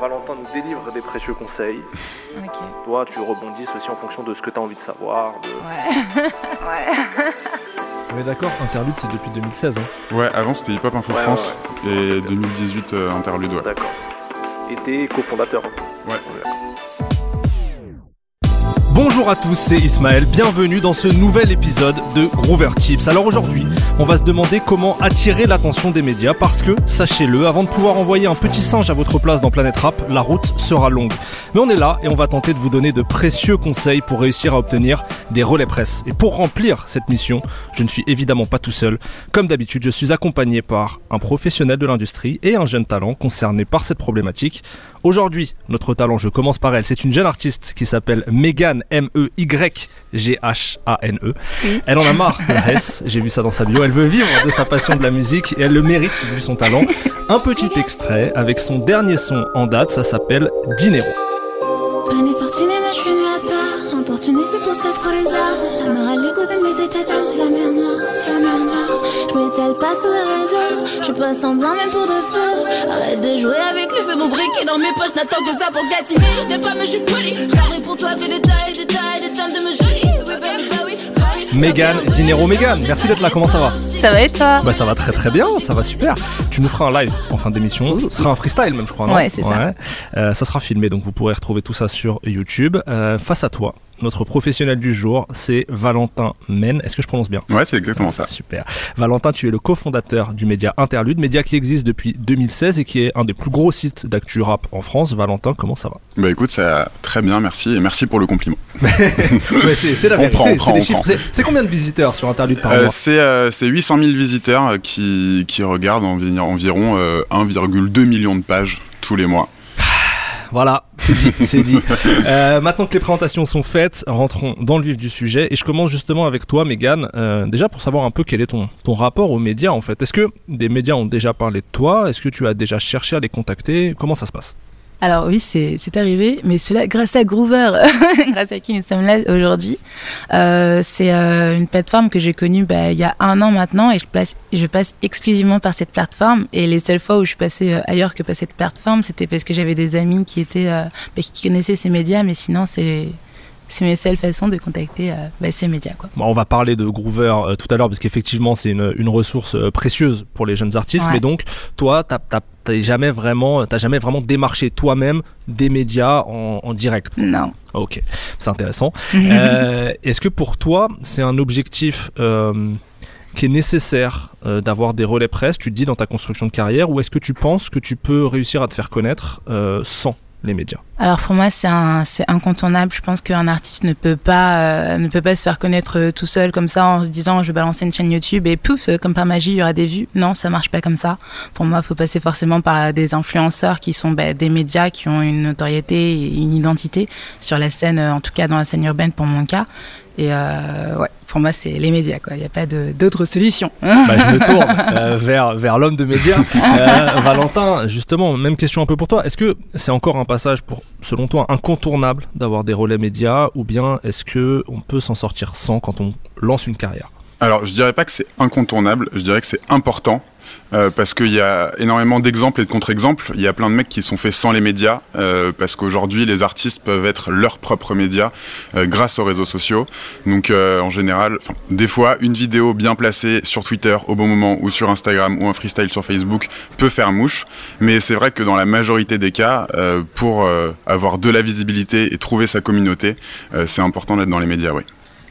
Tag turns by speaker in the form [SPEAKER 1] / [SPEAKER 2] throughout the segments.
[SPEAKER 1] Valentin nous délivre des précieux conseils.
[SPEAKER 2] Ok.
[SPEAKER 1] Toi, tu rebondisses aussi en fonction de ce que tu as envie de savoir. de-
[SPEAKER 2] Ouais. ouais.
[SPEAKER 3] On est d'accord, Interlude c'est depuis 2016. hein.
[SPEAKER 4] Ouais, avant c'était Hip Hop Info
[SPEAKER 1] Ouais,
[SPEAKER 4] France et 2018 euh, Interlude, ouais.
[SPEAKER 1] D'accord. Et t'es cofondateur.
[SPEAKER 4] Ouais.
[SPEAKER 3] Bonjour à tous, c'est Ismaël, bienvenue dans ce nouvel épisode de Groover Tips. Alors aujourd'hui, on va se demander comment attirer l'attention des médias parce que, sachez-le, avant de pouvoir envoyer un petit singe à votre place dans Planète Rap, la route sera longue. Mais on est là et on va tenter de vous donner de précieux conseils pour réussir à obtenir des relais presse. Et pour remplir cette mission, je ne suis évidemment pas tout seul. Comme d'habitude, je suis accompagné par un professionnel de l'industrie et un jeune talent concerné par cette problématique. Aujourd'hui, notre talent, je commence par elle, c'est une jeune artiste qui s'appelle Megan, M-E-Y-G-H-A-N-E.
[SPEAKER 2] Oui.
[SPEAKER 3] Elle en a marre de la S, j'ai vu ça dans sa bio, elle veut vivre de sa passion de la musique et elle le mérite vu son talent. Un petit extrait avec son dernier son en date, ça s'appelle Dinero.
[SPEAKER 5] Rien n'est fortuné, mais je suis né à part. Importuné, c'est pour ça que je prends les armes. La morale, le côté de mes états d'âme, c'est la m'étale pas sur les réseaux, je pas semblant même pour de faux. Arrête de jouer avec le feu, mon briquet dans mes poches, n'attends que ça pour gatiner. Je t'aime pas, mais je suis poli. Je travaille pour toi, fais des tailles, des tailles, des tonnes de me jolie. Oui, baby, bah oui.
[SPEAKER 3] Megan, Dinero Megan, merci d'être là, comment ça va?
[SPEAKER 2] Ça va et toi?
[SPEAKER 3] Bah ça va très très bien, ça va super. Tu nous feras un live en fin d'émission. Ce sera un freestyle même je crois, non?
[SPEAKER 2] Ouais, c'est ça.
[SPEAKER 3] Euh, ça sera filmé, donc vous pourrez retrouver tout ça sur YouTube. Euh, face à toi, notre professionnel du jour, c'est Valentin Men. Est-ce que je prononce bien?
[SPEAKER 4] Ouais, c'est exactement ça.
[SPEAKER 3] Super. Valentin, tu es le cofondateur du média Interlude, média qui existe depuis 2016 et qui est un des plus gros sites d'actu rap en France. Valentin, comment ça va?
[SPEAKER 4] Bah écoute, ça va très bien, merci et merci pour le compliment.
[SPEAKER 3] C'est la vérité, c'est des chiffres. C'est- combien de visiteurs sur Interlude par
[SPEAKER 4] Euh,
[SPEAKER 3] mois?
[SPEAKER 4] c'est euh, c'est 800 000 visiteurs euh, qui, qui regardent envi- environ euh, 1,2 million de pages tous les mois.
[SPEAKER 3] Voilà, c'est dit. c'est dit. Euh, maintenant que les présentations sont faites, rentrons dans le vif du sujet. Et je commence justement avec toi, Megan. Euh, déjà pour savoir un peu quel est ton, ton rapport aux médias en fait. Est-ce que des médias ont déjà parlé de toi? Est-ce que tu as déjà cherché à les contacter? Comment ça se passe?
[SPEAKER 2] Alors oui, c'est arrivé, mais cela grâce à Groover, grâce à qui nous sommes là aujourd'hui. Euh, c'est euh, une plateforme que j'ai connue bah, il y a un an maintenant et je, place, je passe exclusivement par cette plateforme. Et les seules fois où je suis passée euh, ailleurs que par cette plateforme, c'était parce que j'avais des amis qui étaient euh, bah, qui connaissaient ces médias, mais sinon c'est c'est mes seules façons de contacter euh, bah, ces médias quoi.
[SPEAKER 3] Bon, On va parler de Groover euh, tout à l'heure parce qu'effectivement c'est une, une ressource euh, précieuse pour les jeunes artistes.
[SPEAKER 2] Ouais.
[SPEAKER 3] Mais donc toi, t'as t'as- t'as jamais vraiment, jamais vraiment démarché toi-même des médias en, en direct.
[SPEAKER 2] Non.
[SPEAKER 3] Ok, c'est intéressant. Euh, Est-ce que pour toi, c'est un objectif qui est nécessaire euh, d'avoir des relais presse, tu te dis dans ta construction de carrière, ou est-ce que tu penses que tu peux réussir à te faire connaître euh, sans les médias
[SPEAKER 2] Alors pour moi c'est incontournable. Je pense qu'un artiste ne peut pas euh, ne peut pas se faire connaître euh, tout seul comme ça en se disant je vais balancer une chaîne YouTube et pouf euh, comme par magie il y aura des vues. Non ça marche pas comme ça. Pour moi il faut passer forcément par des influenceurs qui sont bah, des médias qui ont une notoriété et une identité sur la scène en tout cas dans la scène urbaine pour mon cas. Et euh, ouais pour moi c'est les médias quoi. Il n'y a pas d'autre solution.
[SPEAKER 3] bah, Je me tourne euh, vers, vers l'homme de médias. Euh, Valentin, justement, même question un peu pour toi. Est-ce que c'est encore un passage pour, selon toi, incontournable d'avoir des relais médias, ou bien est-ce que on peut s'en sortir sans quand on lance une carrière?
[SPEAKER 4] Alors, je dirais pas que c'est incontournable, je dirais que c'est important. Euh, parce qu'il y a énormément d'exemples et de contre-exemples. Il y a plein de mecs qui sont faits sans les médias, euh, parce qu'aujourd'hui, les artistes peuvent être leurs propres médias euh, grâce aux réseaux sociaux. Donc, en général, des fois, une vidéo bien placée sur Twitter au bon moment, ou sur Instagram, ou un freestyle sur Facebook peut faire mouche. Mais c'est vrai que dans la majorité des cas, pour avoir de la visibilité et trouver sa communauté, c'est important d'être dans les médias, oui.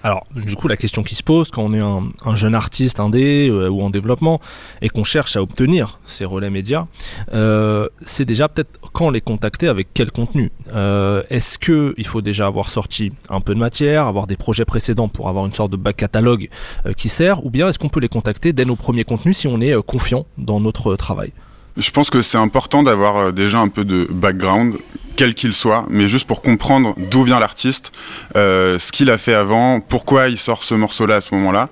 [SPEAKER 3] Alors, du coup, la question qui se pose quand on est un, jeune artiste indé euh, ou en développement et qu'on cherche à obtenir ces relais médias, euh, c'est déjà peut-être quand les contacter avec quel contenu? Euh, est-ce qu'il faut déjà avoir sorti un peu de matière, avoir des projets précédents pour avoir une sorte de back catalogue qui sert, ou bien est-ce qu'on peut les contacter dès nos premiers contenus si on est confiant dans notre travail?
[SPEAKER 4] Je pense que c'est important d'avoir déjà un peu de background quel qu'il soit, mais juste pour comprendre d'où vient l'artiste, euh, ce qu'il a fait avant, pourquoi il sort ce morceau-là à ce moment-là.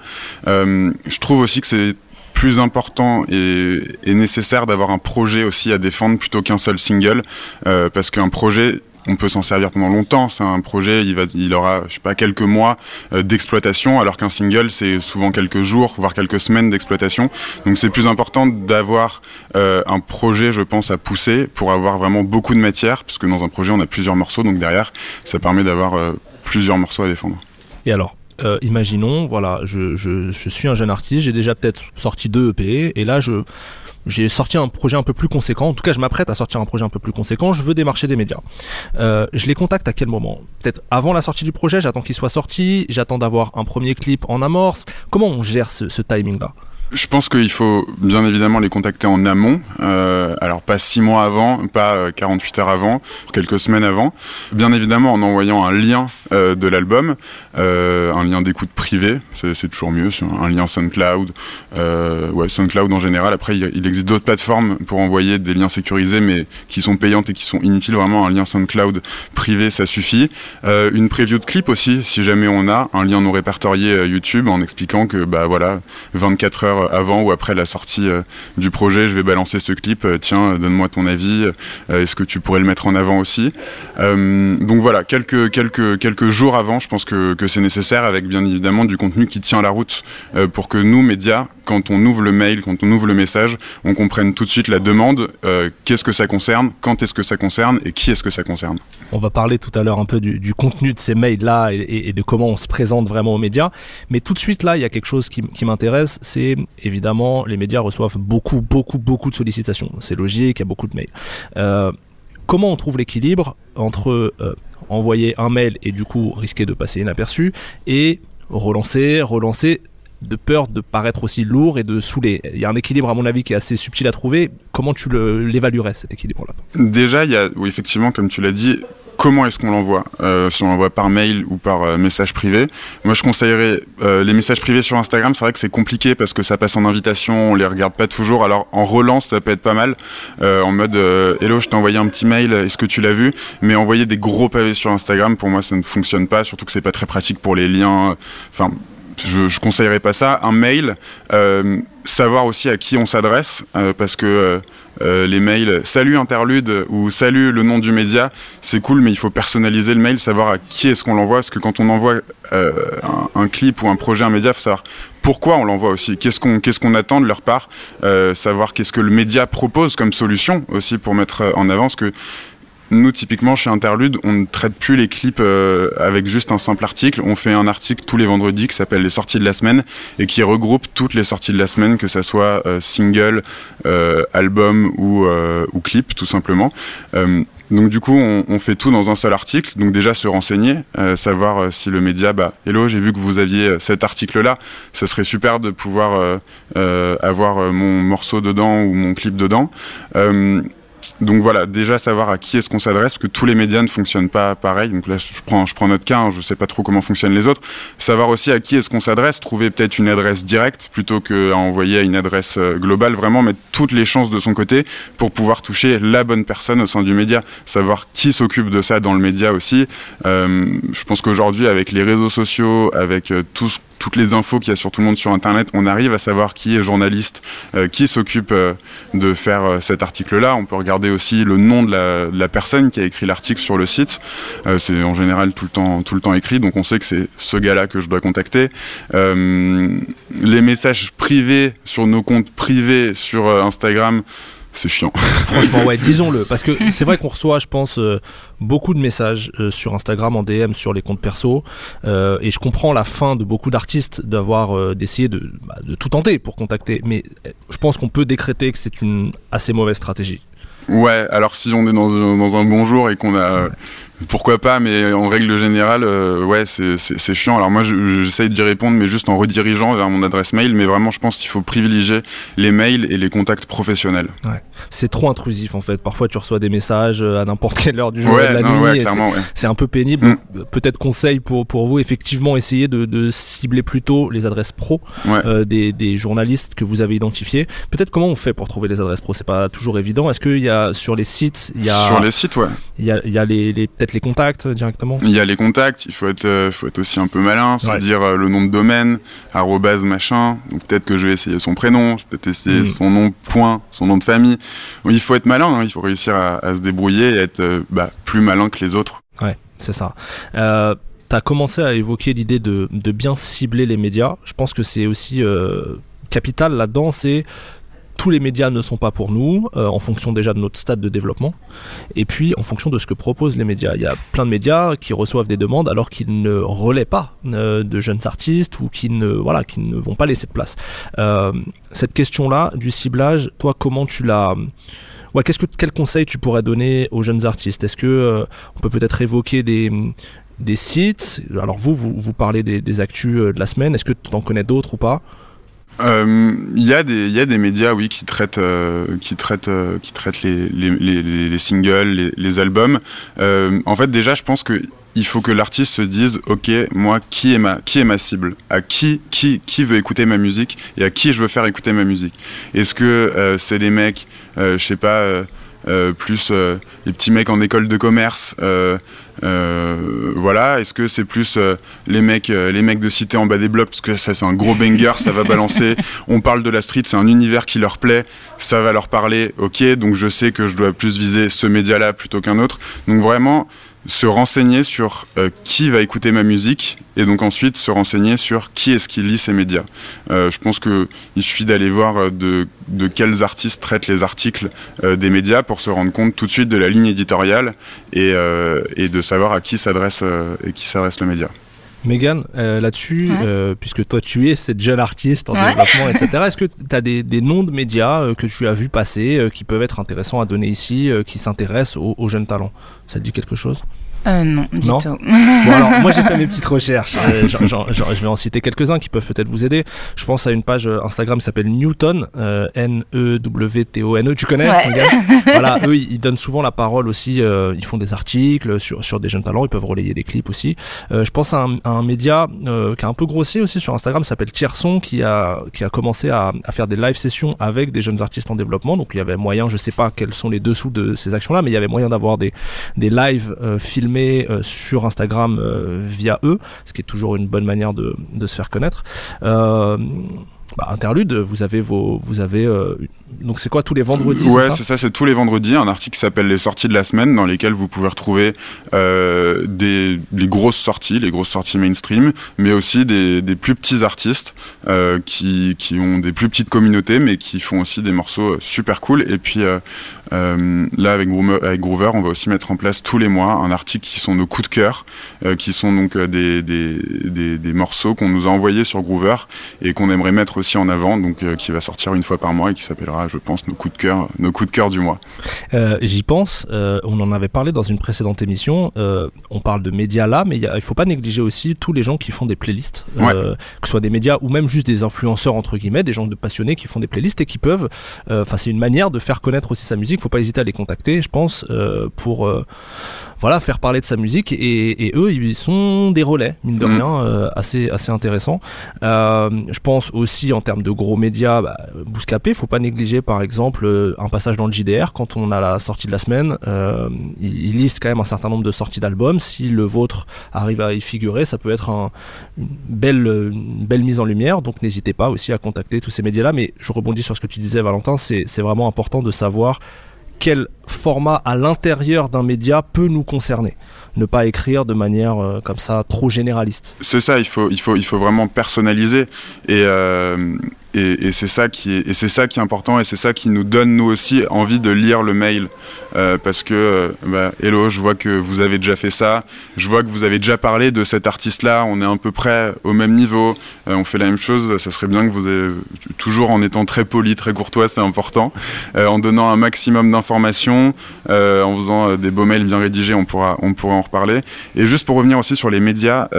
[SPEAKER 4] Euh, je trouve aussi que c'est plus important et, nécessaire d'avoir un projet aussi à défendre plutôt qu'un seul single, euh, parce qu'un projet, on peut s'en servir pendant longtemps. C'est un projet, il, va, il aura, je sais pas, quelques mois euh, d'exploitation, alors qu'un single, c'est souvent quelques jours, voire quelques semaines d'exploitation. Donc c'est plus important d'avoir euh, un projet, je pense, à pousser pour avoir vraiment beaucoup de matière, parce que dans un projet, on a plusieurs morceaux, donc derrière, ça permet d'avoir euh, plusieurs morceaux à défendre.
[SPEAKER 3] Et alors? Imaginons, voilà, je, je, je, suis un jeune artiste, j'ai déjà peut-être sorti deux EP, et là je, j'ai sorti un projet un peu plus conséquent. En tout cas, je m'apprête à sortir un projet un peu plus conséquent. Je veux démarcher des médias. Euh, je les contacte à quel moment? Peut-être avant la sortie du projet, j'attends qu'il soit sorti, j'attends d'avoir un premier clip en amorce. Comment on gère ce timing-là?
[SPEAKER 4] Je pense qu'il faut bien évidemment les contacter en amont. Euh, alors pas six mois avant, pas 48 euh, heures avant, quelques semaines avant. Bien évidemment en envoyant un lien euh, de l'album, un lien d'écoute privé, c'est toujours mieux, un lien SoundCloud, ouais SoundCloud en général. Après il, existe d'autres plateformes pour envoyer des liens sécurisés mais qui sont payantes et qui sont inutiles. Vraiment un lien SoundCloud privé ça suffit. une preview de clip aussi si jamais on a un lien non répertorié YouTube en expliquant que bah voilà 24 heures avant ou après la sortie euh, du projet, je vais balancer ce clip, euh, tiens, donne-moi ton avis, euh, est-ce que tu pourrais le mettre en avant aussi? Donc voilà, quelques, quelques, quelques jours avant, je pense que, que c'est nécessaire avec bien évidemment du contenu qui tient la route pour que nous, médias, quand on ouvre le mail, quand on ouvre le message, on comprenne tout de suite la demande, qu'est-ce que ça concerne, quand est-ce que ça concerne et qui est-ce que ça concerne.
[SPEAKER 3] On va parler tout à l'heure un peu du, contenu de ces mails-là et, de comment on se présente vraiment aux médias, mais tout de suite là, il y a quelque chose qui, m'intéresse, c'est évidemment, les médias reçoivent beaucoup, beaucoup, beaucoup de sollicitations. C'est logique, il y a beaucoup de mails. Euh, comment on trouve l'équilibre entre euh, envoyer un mail et du coup risquer de passer inaperçu et relancer, relancer de peur de paraître aussi lourd et de saouler. Il y a un équilibre à mon avis qui est assez subtil à trouver. Comment tu l'évaluerais cet équilibre-là
[SPEAKER 4] Déjà, il y a, oui, effectivement, comme tu l'as dit, comment est-ce qu'on l'envoie euh, Si on l'envoie par mail ou par euh, message privé? Moi, je conseillerais euh, les messages privés sur Instagram. C'est vrai que c'est compliqué parce que ça passe en invitation, on les regarde pas toujours. Alors en relance, ça peut être pas mal. en mode Hello, je t'ai envoyé un petit mail. Est-ce que tu l'as vu? Mais envoyer des gros pavés sur Instagram, pour moi, ça ne fonctionne pas. Surtout que c'est pas très pratique pour les liens. Enfin, je, je conseillerais pas ça. Un mail, savoir aussi à qui on s'adresse, parce que euh, les mails salut interlude ou salut le nom du média, c'est cool, mais il faut personnaliser le mail, savoir à qui est-ce qu'on l'envoie, parce que quand on envoie euh, un, clip ou un projet, un média, faut savoir pourquoi on l'envoie aussi, qu'est-ce qu'on attend de leur part, euh, savoir qu'est-ce que le média propose comme solution aussi pour mettre en avant, ce que nous, typiquement, chez Interlude, on ne traite plus les clips euh, avec juste un simple article. On fait un article tous les vendredis qui s'appelle les sorties de la semaine et qui regroupe toutes les sorties de la semaine, que ça soit euh, single, euh, album ou, clip, tout simplement. donc du coup, on, on, fait tout dans un seul article. Donc déjà se renseigner, savoir si le média, bah, hello, j'ai vu que vous aviez cet article-là. Ce serait super de pouvoir avoir mon morceau dedans ou mon clip dedans. Donc voilà, déjà savoir à qui est-ce qu'on s'adresse, parce que tous les médias ne fonctionnent pas pareil. Donc là, je prends, je prends notre cas, hein, je sais pas trop comment fonctionnent les autres. Savoir aussi à qui est-ce qu'on s'adresse, trouver peut-être une adresse directe plutôt qu'à envoyer à une adresse euh, globale. Vraiment mettre toutes les chances de son côté pour pouvoir toucher la bonne personne au sein du média. Savoir qui s'occupe de ça dans le média aussi. Euh, je pense qu'aujourd'hui, avec les réseaux sociaux, avec euh, tout ce toutes les infos qu'il y a sur tout le monde sur Internet, on arrive à savoir qui est journaliste, euh, qui s'occupe euh, de faire euh, cet article-là. On peut regarder aussi le nom de la, personne qui a écrit l'article sur le site. c'est en général tout le temps, tout le temps écrit, donc on sait que c'est ce gars-là que je dois contacter. les messages privés sur nos comptes privés sur Instagram c'est chiant.
[SPEAKER 3] Franchement, ouais, disons-le. Parce que c'est vrai qu'on reçoit, je pense, euh, beaucoup de messages euh, sur Instagram en DM sur les comptes perso. Euh, et je comprends la fin de beaucoup d'artistes d'avoir d'essayer de, bah, de tout tenter pour contacter. Mais je pense qu'on peut décréter que c'est une assez mauvaise stratégie.
[SPEAKER 4] Ouais, alors si on est dans, dans un bon jour et qu'on a Pourquoi pas, mais en règle générale, euh, ouais, c'est chiant. Alors moi, j'essaye d'y répondre, mais juste en redirigeant vers mon adresse mail. Mais vraiment, je pense qu'il faut privilégier les mails et les contacts professionnels.
[SPEAKER 3] Ouais. C'est trop intrusif en fait. Parfois, tu reçois des messages euh, à n'importe quelle heure du jour et de la nuit. c'est un peu pénible. Mm. Peut-être conseil pour, pour vous, effectivement, essayer de, de cibler plutôt les adresses pro euh, des, des, journalistes que vous avez identifiés. Peut-être comment on fait pour trouver les adresses pro? C'est pas toujours évident. Est-ce qu'il y a sur les sites, il y a
[SPEAKER 4] sur les sites, ouais.
[SPEAKER 3] Il y a, il y a les, les les contacts directement
[SPEAKER 4] Il y a les contacts, il faut être, euh, faut être aussi un peu malin, se dire euh, le nom de domaine, arrobase machin, donc peut-être que je vais essayer son prénom, peut-être essayer mm. son nom, point, son nom de famille. Il faut être malin, hein, il faut réussir à, se débrouiller et être euh, bah, plus malin que les autres.
[SPEAKER 3] Ouais, c'est ça. Euh, tu as commencé à évoquer l'idée de, de, bien cibler les médias. Je pense que c'est aussi capital là-dedans, c'est tous les médias ne sont pas pour nous, euh, en fonction déjà de notre stade de développement, et puis en fonction de ce que proposent les médias. Il y a plein de médias qui reçoivent des demandes alors qu'ils ne relaient pas euh, de jeunes artistes ou qui ne, voilà, qui ne vont pas laisser de place. Euh, cette question-là du ciblage, toi, comment tu l'as... Ouais, qu'est-ce que, quel conseil tu pourrais donner aux jeunes artistes? Est-ce que on peut peut-être évoquer des, sites? Alors vous, vous, vous parlez des, des actus de la semaine. Est-ce que tu en connais d'autres ou pas?
[SPEAKER 4] Il euh, y, y a des médias, oui, qui traitent, euh, qui traitent, euh, qui traitent les, les, les, les singles, les, albums. en fait, déjà, je pense que il faut que l'artiste se dise, ok, moi, qui est ma, qui est ma cible? À qui, qui, qui veut écouter ma musique et à qui je veux faire écouter ma musique? Est-ce que c'est des mecs, je sais pas euh, plus euh, les petits mecs en école de commerce. Euh, voilà, est-ce que c'est plus les mecs, les mecs de cité en bas des blocs parce que ça c'est un gros banger, ça va balancer. On parle de la street, c'est un univers qui leur plaît, ça va leur parler. Ok, donc je sais que je dois plus viser ce média-là plutôt qu'un autre. Donc vraiment, se renseigner sur euh, qui va écouter ma musique et donc ensuite se renseigner sur qui est-ce qui lit ces médias. Euh, je pense qu'il suffit d'aller voir euh, de, de, quels artistes traitent les articles des médias pour se rendre compte tout de suite de la ligne éditoriale et, et de savoir à qui s'adresse et qui s'adresse le média.
[SPEAKER 3] Megan, là-dessus, puisque toi tu es cette jeune artiste en développement, etc., est-ce que tu as des, des, noms de médias que tu as vu passer qui peuvent être intéressants à donner ici, qui s'intéressent aux, aux, jeunes talents? Ça te dit quelque chose?
[SPEAKER 2] Euh, non, du tout.
[SPEAKER 3] bon, alors, moi j'ai fait mes petites recherches. Euh, je vais en citer quelques-uns qui peuvent peut-être vous aider. Je pense à une page euh, Instagram qui s'appelle Newton, euh, N-E-W-T-O-N-E. Tu connais Voilà, eux ils donnent souvent la parole aussi. ils font des articles sur, sur des jeunes talents. Ils peuvent relayer des clips aussi. je pense à un, un média qui a un peu grossi aussi sur Instagram, s'appelle Tierson, qui a, qui a commencé à, à, faire des live sessions avec des jeunes artistes en développement. Donc il y avait moyen, je sais pas quels sont les dessous de ces actions-là, mais il y avait moyen d'avoir des, des lives filmés euh, sur Instagram euh, via eux, ce qui est toujours une bonne manière de, se faire connaître. Euh, bah, interlude, vous avez vos, vous avez donc c'est quoi tous les vendredis
[SPEAKER 4] Ouais, c'est ça, c'est tous les vendredis un article qui s'appelle les sorties de la semaine dans lesquelles vous pouvez retrouver euh, des les grosses sorties, les grosses sorties mainstream, mais aussi des, des plus petits artistes euh, qui, qui ont des plus petites communautés, mais qui font aussi des morceaux super cool. Et puis euh, euh là avec Groover, avec Groover, on va aussi mettre en place tous les mois un article qui sont nos coups de cœur, euh, qui sont donc euh, des, des, des, des morceaux qu'on nous a envoyés sur Groover et qu'on aimerait mettre aussi en avant, donc qui va sortir une fois par mois et qui s'appellera je pense, nos coups de cœur, nos coups de cœur du mois.
[SPEAKER 3] Euh, j'y pense. Euh, on en avait parlé dans une précédente émission. Euh, on parle de médias là, mais il ne faut pas négliger aussi tous les gens qui font des playlists, que ce soit des médias ou même juste des influenceurs entre guillemets, des gens de passionnés qui font des playlists et qui peuvent. Enfin, c'est une manière de faire connaître aussi sa musique. Faut pas hésiter à les contacter, je pense, pour voilà, faire parler de sa musique. Et, eux, ils sont des relais, mine de mm. rien, euh, assez, assez intéressants. Euh, je pense aussi en termes de gros médias, bah, Bouscapé, faut pas négliger par exemple euh, un passage dans le JDR quand on a la sortie de la semaine. Euh, ils, listent quand même un certain nombre de sorties d'albums. Si le vôtre arrive à y figurer, ça peut être un, une, belle, une belle mise en lumière. Donc n'hésitez pas aussi à contacter tous ces médias-là. Mais je rebondis sur ce que tu disais, Valentin, c'est vraiment important de savoir quel format à l'intérieur d'un média peut nous concerner. Ne pas écrire de manière euh, comme ça trop généraliste.
[SPEAKER 4] C'est ça, il faut, il, faut, il faut vraiment personnaliser. Et, euh, et, c'est ça qui est, c'est ça qui est important et c'est ça qui nous donne nous aussi envie de lire le mail. Euh, parce que euh, bah, hello je vois que vous avez déjà fait ça. Je vois que vous avez déjà parlé de cet artiste là on est à peu près au même niveau. Euh, on fait la même chose. Ça serait bien que vous ayez toujours en étant très poli très courtois c'est important. En donnant un maximum d'informations en faisant des beaux mails bien rédigés, on pourra, on pourra en reparler. Et juste pour revenir aussi sur les médias,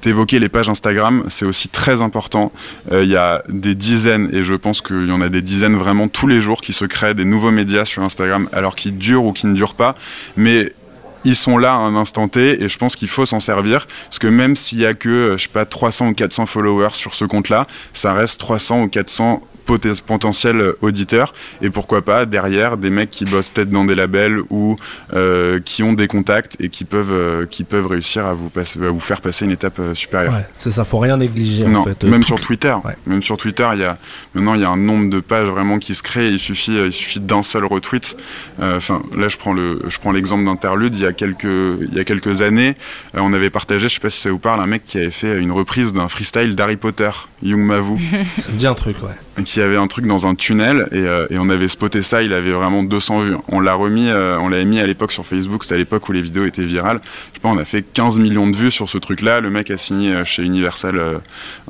[SPEAKER 4] t'évoquais les pages Instagram, c'est aussi très important. Il y a des dizaines, et je pense qu'il y en a des dizaines vraiment tous les jours qui se créent des nouveaux médias sur Instagram, alors qu'ils durent ou qui ne durent pas. Mais ils sont là à un instant T et je pense qu'il faut s'en servir parce que même s'il y a que je sais pas 300 ou 400 followers sur ce compte-là, ça reste 300 ou 400 potentiels auditeurs et pourquoi pas derrière des mecs qui bossent peut-être dans des labels ou euh, qui ont des contacts et qui peuvent euh, qui peuvent réussir à vous passer, à vous faire passer une étape euh, supérieure.
[SPEAKER 3] Ouais, c'est ça, faut rien négliger
[SPEAKER 4] non,
[SPEAKER 3] en fait.
[SPEAKER 4] Même sur Twitter, même sur Twitter, il y a maintenant il y a un nombre de pages vraiment qui se créent. Il suffit il suffit d'un seul retweet. Enfin là je prends le je prends l'exemple d'Interlude. Il y a quelques il y a quelques années, on avait partagé, je sais pas si ça vous parle, un mec qui avait fait une reprise d'un freestyle d'Harry Potter, Young Mavu.
[SPEAKER 3] ça me dit un truc, ouais.
[SPEAKER 4] Qui avait un truc dans un tunnel et, euh, et, on avait spoté ça, il avait vraiment 200 vues. On l'a remis, euh, on l'avait mis à l'époque sur Facebook, c'était à l'époque où les vidéos étaient virales. Je sais pas, on a fait 15 millions de vues sur ce truc-là. Le mec a signé euh, chez Universal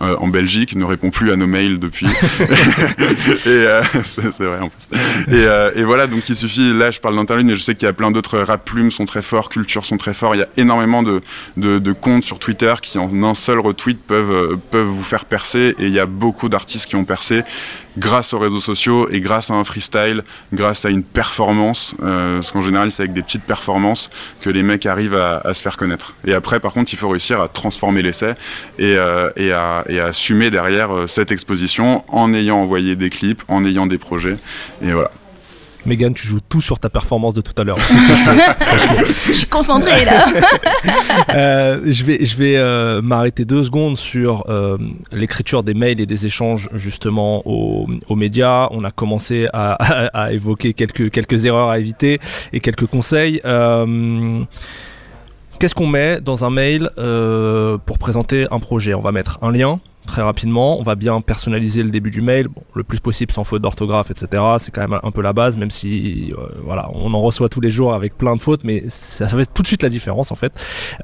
[SPEAKER 4] en Belgique, ne répond plus à nos mails depuis. et c'est vrai en plus. Et, et, voilà, donc il suffit, là je parle d'interlude, mais je sais qu'il y a plein d'autres rap plumes sont très forts, culture sont très forts. Il y a énormément de, de, de comptes sur Twitter qui en un seul retweet peuvent, peuvent vous faire percer et il y a beaucoup d'artistes qui ont percé grâce aux réseaux sociaux et grâce à un freestyle, grâce à une performance, euh, parce qu'en général c'est avec des petites performances que les mecs arrivent à, se faire connaître. Et après par contre il faut réussir à transformer l'essai et, euh, à, et, à, assumer derrière euh, cette exposition en ayant envoyé des clips, en ayant des projets. Et voilà.
[SPEAKER 3] Megan, tu joues tout sur ta performance de tout à l'heure.
[SPEAKER 2] je suis concentré là.
[SPEAKER 3] euh, je vais, je vais euh, m'arrêter deux secondes sur euh, l'écriture des mails et des échanges justement aux, aux médias. On a commencé à, à, à, évoquer quelques, quelques erreurs à éviter et quelques conseils. Qu'est-ce qu'on met dans un mail pour présenter un projet? On va mettre un lien, très rapidement. On va bien personnaliser le début du mail, le plus possible sans faute d'orthographe, etc. C'est quand même un peu la base, même si euh, voilà, on en reçoit tous les jours avec plein de fautes, mais ça fait tout de suite la différence en fait.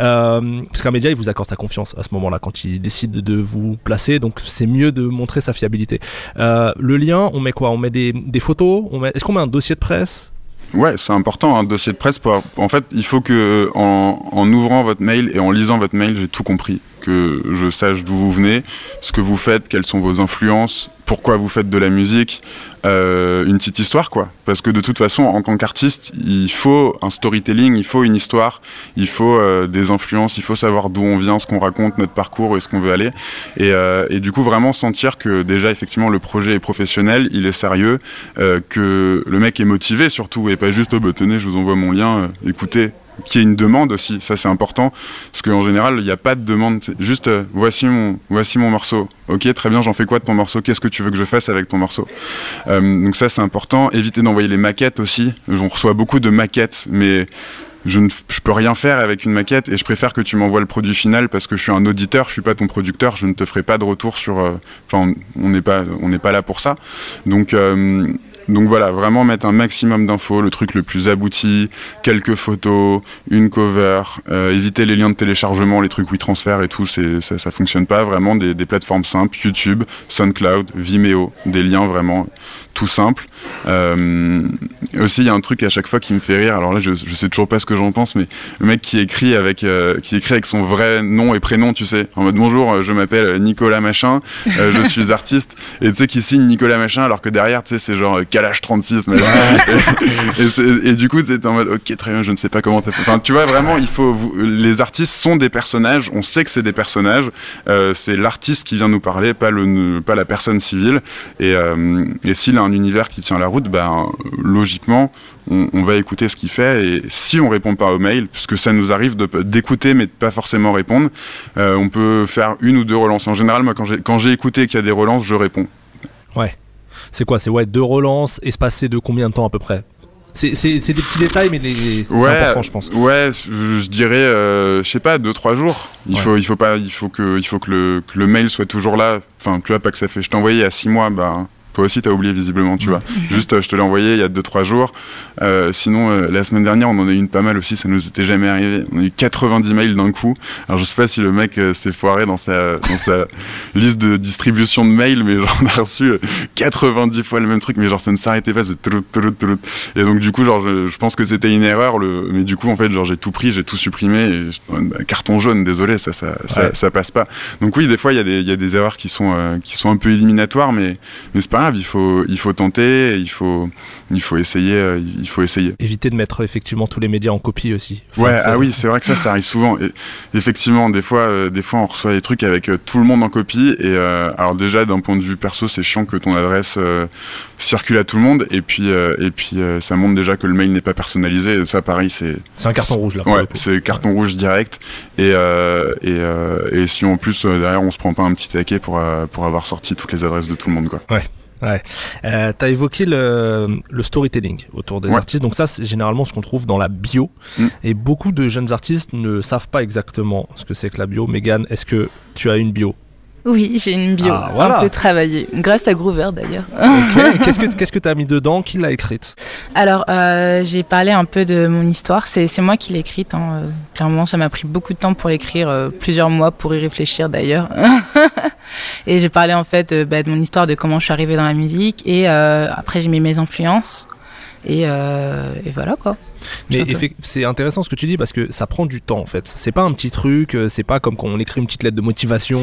[SPEAKER 3] Euh, parce qu'un média, il vous accorde sa confiance à ce moment-là quand il décide de vous placer, donc c'est mieux de montrer sa fiabilité. Euh, le lien, on met quoi? On met des, photos? Est-ce qu'on met un dossier de presse?
[SPEAKER 4] Ouais, c'est important un dossier de presse. En fait, il faut que en ouvrant votre mail et en lisant votre mail, j'ai tout compris que je sache d'où vous venez, ce que vous faites, quelles sont vos influences, pourquoi vous faites de la musique, euh, une petite histoire quoi. Parce que de toute façon, en tant qu'artiste, il faut un storytelling, il faut une histoire, il faut euh, des influences, il faut savoir d'où on vient, ce qu'on raconte, notre parcours, où est-ce qu'on veut aller. Et, euh, et, du coup, vraiment sentir que déjà, effectivement, le projet est professionnel, il est sérieux, que le mec est motivé surtout, et pas juste, oh bah tenez, je vous envoie mon lien, écoutez, qu'il y ait une demande aussi, ça c'est important, parce qu'en général il n'y a pas de demande, juste euh, voici mon voici mon morceau, ok très bien j'en fais quoi de ton morceau, qu'est-ce que tu veux que je fasse avec ton morceau, euh, donc ça c'est important, éviter d'envoyer les maquettes aussi, j'en reçois beaucoup de maquettes, mais je ne je peux rien faire avec une maquette et je préfère que tu m'envoies le produit final parce que je suis un auditeur, je suis pas ton producteur, je ne te ferai pas de retour sur, enfin euh, on n'est pas on n'est pas là pour ça, donc donc voilà, vraiment mettre un maximum d'infos, le truc le plus abouti, quelques photos, une cover, euh, éviter les liens de téléchargement, les trucs WeTransfer et tout, ça, ça fonctionne pas. Vraiment des, plateformes simples, YouTube, SoundCloud, Vimeo, des liens vraiment tout simples. Euh, aussi, il y a un truc à chaque fois qui me fait rire. Alors là, je, je sais toujours pas ce que j'en pense, mais le mec qui écrit avec, euh, qui écrit avec son vrai nom et prénom, tu sais, en mode bonjour, je m'appelle Nicolas Machin, euh, je suis artiste, et tu sais qui signe Nicolas Machin alors que derrière, tu sais, c'est genre Kalash 36 mais et, et, et, du coup c'est en mode ok très bien je ne sais pas comment t'as fait. Enfin tu vois vraiment il faut vous, les artistes sont des personnages. On sait que c'est des personnages. Euh, c'est l'artiste qui vient nous parler pas le pas la personne civile. Et, euh, et s'il a un univers qui tient la route ben logiquement on, on, va écouter ce qu'il fait et si on répond pas au mail, puisque ça nous arrive d'écouter mais de pas forcément répondre, euh, on peut faire une ou deux relances. En général, moi quand j'ai écouté qu'il y a des relances, je réponds.
[SPEAKER 3] Ouais. C'est quoi? C'est ouais, deux relances, espacées de combien de temps à peu près? C'est des petits détails, mais les...
[SPEAKER 4] ouais,
[SPEAKER 3] c'est important, je pense.
[SPEAKER 4] Ouais, je dirais, euh, je sais pas, deux trois jours. Il ouais. faut, il faut pas, il faut que, il faut que le, que le mail soit toujours là. Enfin, tu vois, pas que ça fait. Je t'ai envoyé il y a six mois, bah, toi aussi t'as oublié visiblement, tu vois. Juste, euh, je te l'ai envoyé il y a 2-3 jours. Euh, sinon, euh, la semaine dernière, on en a eu une pas mal aussi, ça nous était jamais arrivé. On a eu 90 mails d'un coup. Alors je sais pas si le mec euh, s'est foiré dans sa, dans sa liste de distribution de mails, mais genre, on a reçu euh, 90 fois le même truc, mais genre ça ne s'arrêtait pas. Et donc du coup, genre, je, je pense que c'était une erreur, le, mais du coup, en fait, genre, j'ai tout pris, j'ai tout supprimé, et je- bah, carton jaune, désolé, ça, ça, ça,
[SPEAKER 3] Ouais.
[SPEAKER 4] ça passe pas. Donc oui, des fois, il y a des, il y a des erreurs qui sont, qui sont un peu éliminatoires, mais, mais c'est pas grave, il faut, il faut tenter, il faut, il faut essayer, euh, il faut essayer.
[SPEAKER 3] Éviter de mettre effectivement tous les médias en copie aussi. Faut-
[SPEAKER 4] Ouais, ah oui, c'est vrai que ça, ça arrive souvent. Et effectivement, des fois, euh, des fois, on reçoit des trucs avec euh, tout le monde en copie. Et euh, alors déjà, d'un point de vue perso, c'est chiant que ton adresse euh, circule à tout le monde. Et puis, euh, et puis, euh, ça montre déjà que le mail n'est pas personnalisé. Et ça, pareil, c'est
[SPEAKER 3] C'est un carton rouge là.
[SPEAKER 4] ouais, c'est carton rouge direct. Et euh, et, euh, et si en plus euh, derrière, on se prend pas un petit taquet pour euh, pour avoir sorti toutes les adresses de tout le monde, quoi.
[SPEAKER 3] Euh, T'as évoqué le, le storytelling autour des
[SPEAKER 4] Ouais.
[SPEAKER 3] artistes. Donc ça, c'est généralement ce qu'on trouve dans la bio.
[SPEAKER 4] Mm.
[SPEAKER 3] Et beaucoup de jeunes artistes ne savent pas exactement ce que c'est que la bio. Megan, est-ce que tu as une bio?
[SPEAKER 2] Oui, j'ai une bio
[SPEAKER 3] Ah, voilà.
[SPEAKER 2] un peu travaillée, grâce à Groover d'ailleurs.
[SPEAKER 3] Qu'est-ce que qu'est-ce que t'as mis dedans Qui l'a écrite?
[SPEAKER 2] Alors, euh, j'ai parlé un peu de mon histoire. C'est moi qui l'ai écrite. hein, euh, Clairement, ça m'a pris beaucoup de temps pour l'écrire, euh, plusieurs mois pour y réfléchir d'ailleurs. et j'ai parlé en fait euh, bah, de mon histoire, de comment je suis arrivée dans la musique. Et après, j'ai mis mes influences. Et, euh, et voilà quoi.
[SPEAKER 3] Mais c'est intéressant ce que tu dis parce que ça prend du temps en fait. C'est pas un petit truc, euh, c'est pas comme quand on écrit une petite lettre de motivation.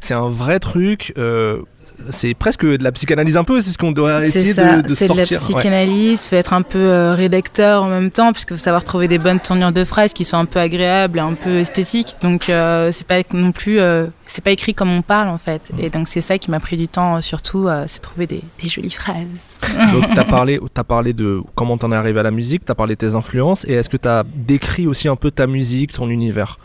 [SPEAKER 2] C'est
[SPEAKER 3] un vrai truc. euh, c'est presque de la psychanalyse un peu, c'est ce qu'on doit essayer
[SPEAKER 2] ça,
[SPEAKER 3] de, de
[SPEAKER 2] c'est de la
[SPEAKER 3] sortir. Ouais.
[SPEAKER 2] psychanalyse, faut être un peu euh, rédacteur en même temps, puisque faut savoir trouver des bonnes tournures de phrases qui sont un peu agréables, et un peu esthétiques. Donc euh, c'est pas non plus, euh, c'est pas écrit comme on parle en fait. Et donc c'est ça qui m'a pris du temps, euh, surtout, c'est trouver des, des jolies phrases.
[SPEAKER 3] Donc t'as parlé, as parlé de comment t'en es arrivé à la musique, t'as parlé de tes influences et est-ce que t'as décrit aussi un peu ta musique, ton univers?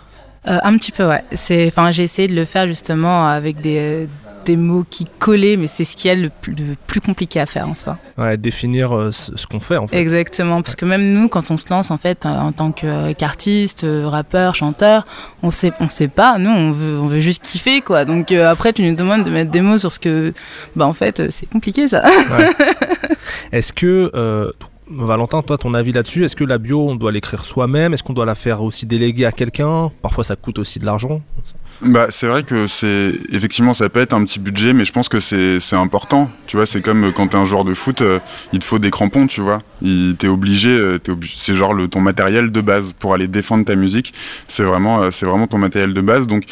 [SPEAKER 2] Euh, un petit peu, ouais. C'est, enfin, j'ai essayé de le faire justement avec des des mots qui collaient, mais c'est ce qui est le plus, le plus compliqué à faire en soi.
[SPEAKER 3] Ouais, définir euh, ce, qu'on fait en fait.
[SPEAKER 2] Exactement, parce que même nous, quand on se lance en fait euh, en tant que- qu'artiste, euh, rappeur, chanteur, on sait, on sait pas. Nous, on veut, on veut juste kiffer, quoi. Donc euh, après, tu nous demandes de mettre des mots sur ce que, bah en fait, euh, c'est compliqué ça.
[SPEAKER 3] Est-ce que euh, Valentin, toi, ton avis là-dessus, est-ce que la bio, on doit l'écrire soi-même? Est-ce qu'on doit la faire aussi déléguer à quelqu'un? Parfois, ça coûte aussi de l'argent.
[SPEAKER 4] Bah, c'est vrai que c'est effectivement ça peut être un petit budget, mais je pense que c'est important. Tu vois, c'est comme quand t'es un joueur de foot, euh, il te faut des crampons, tu vois. T'es obligé, euh. C'est genre le ton matériel de base pour aller défendre ta musique. C'est vraiment euh, c'est vraiment ton matériel de base. Donc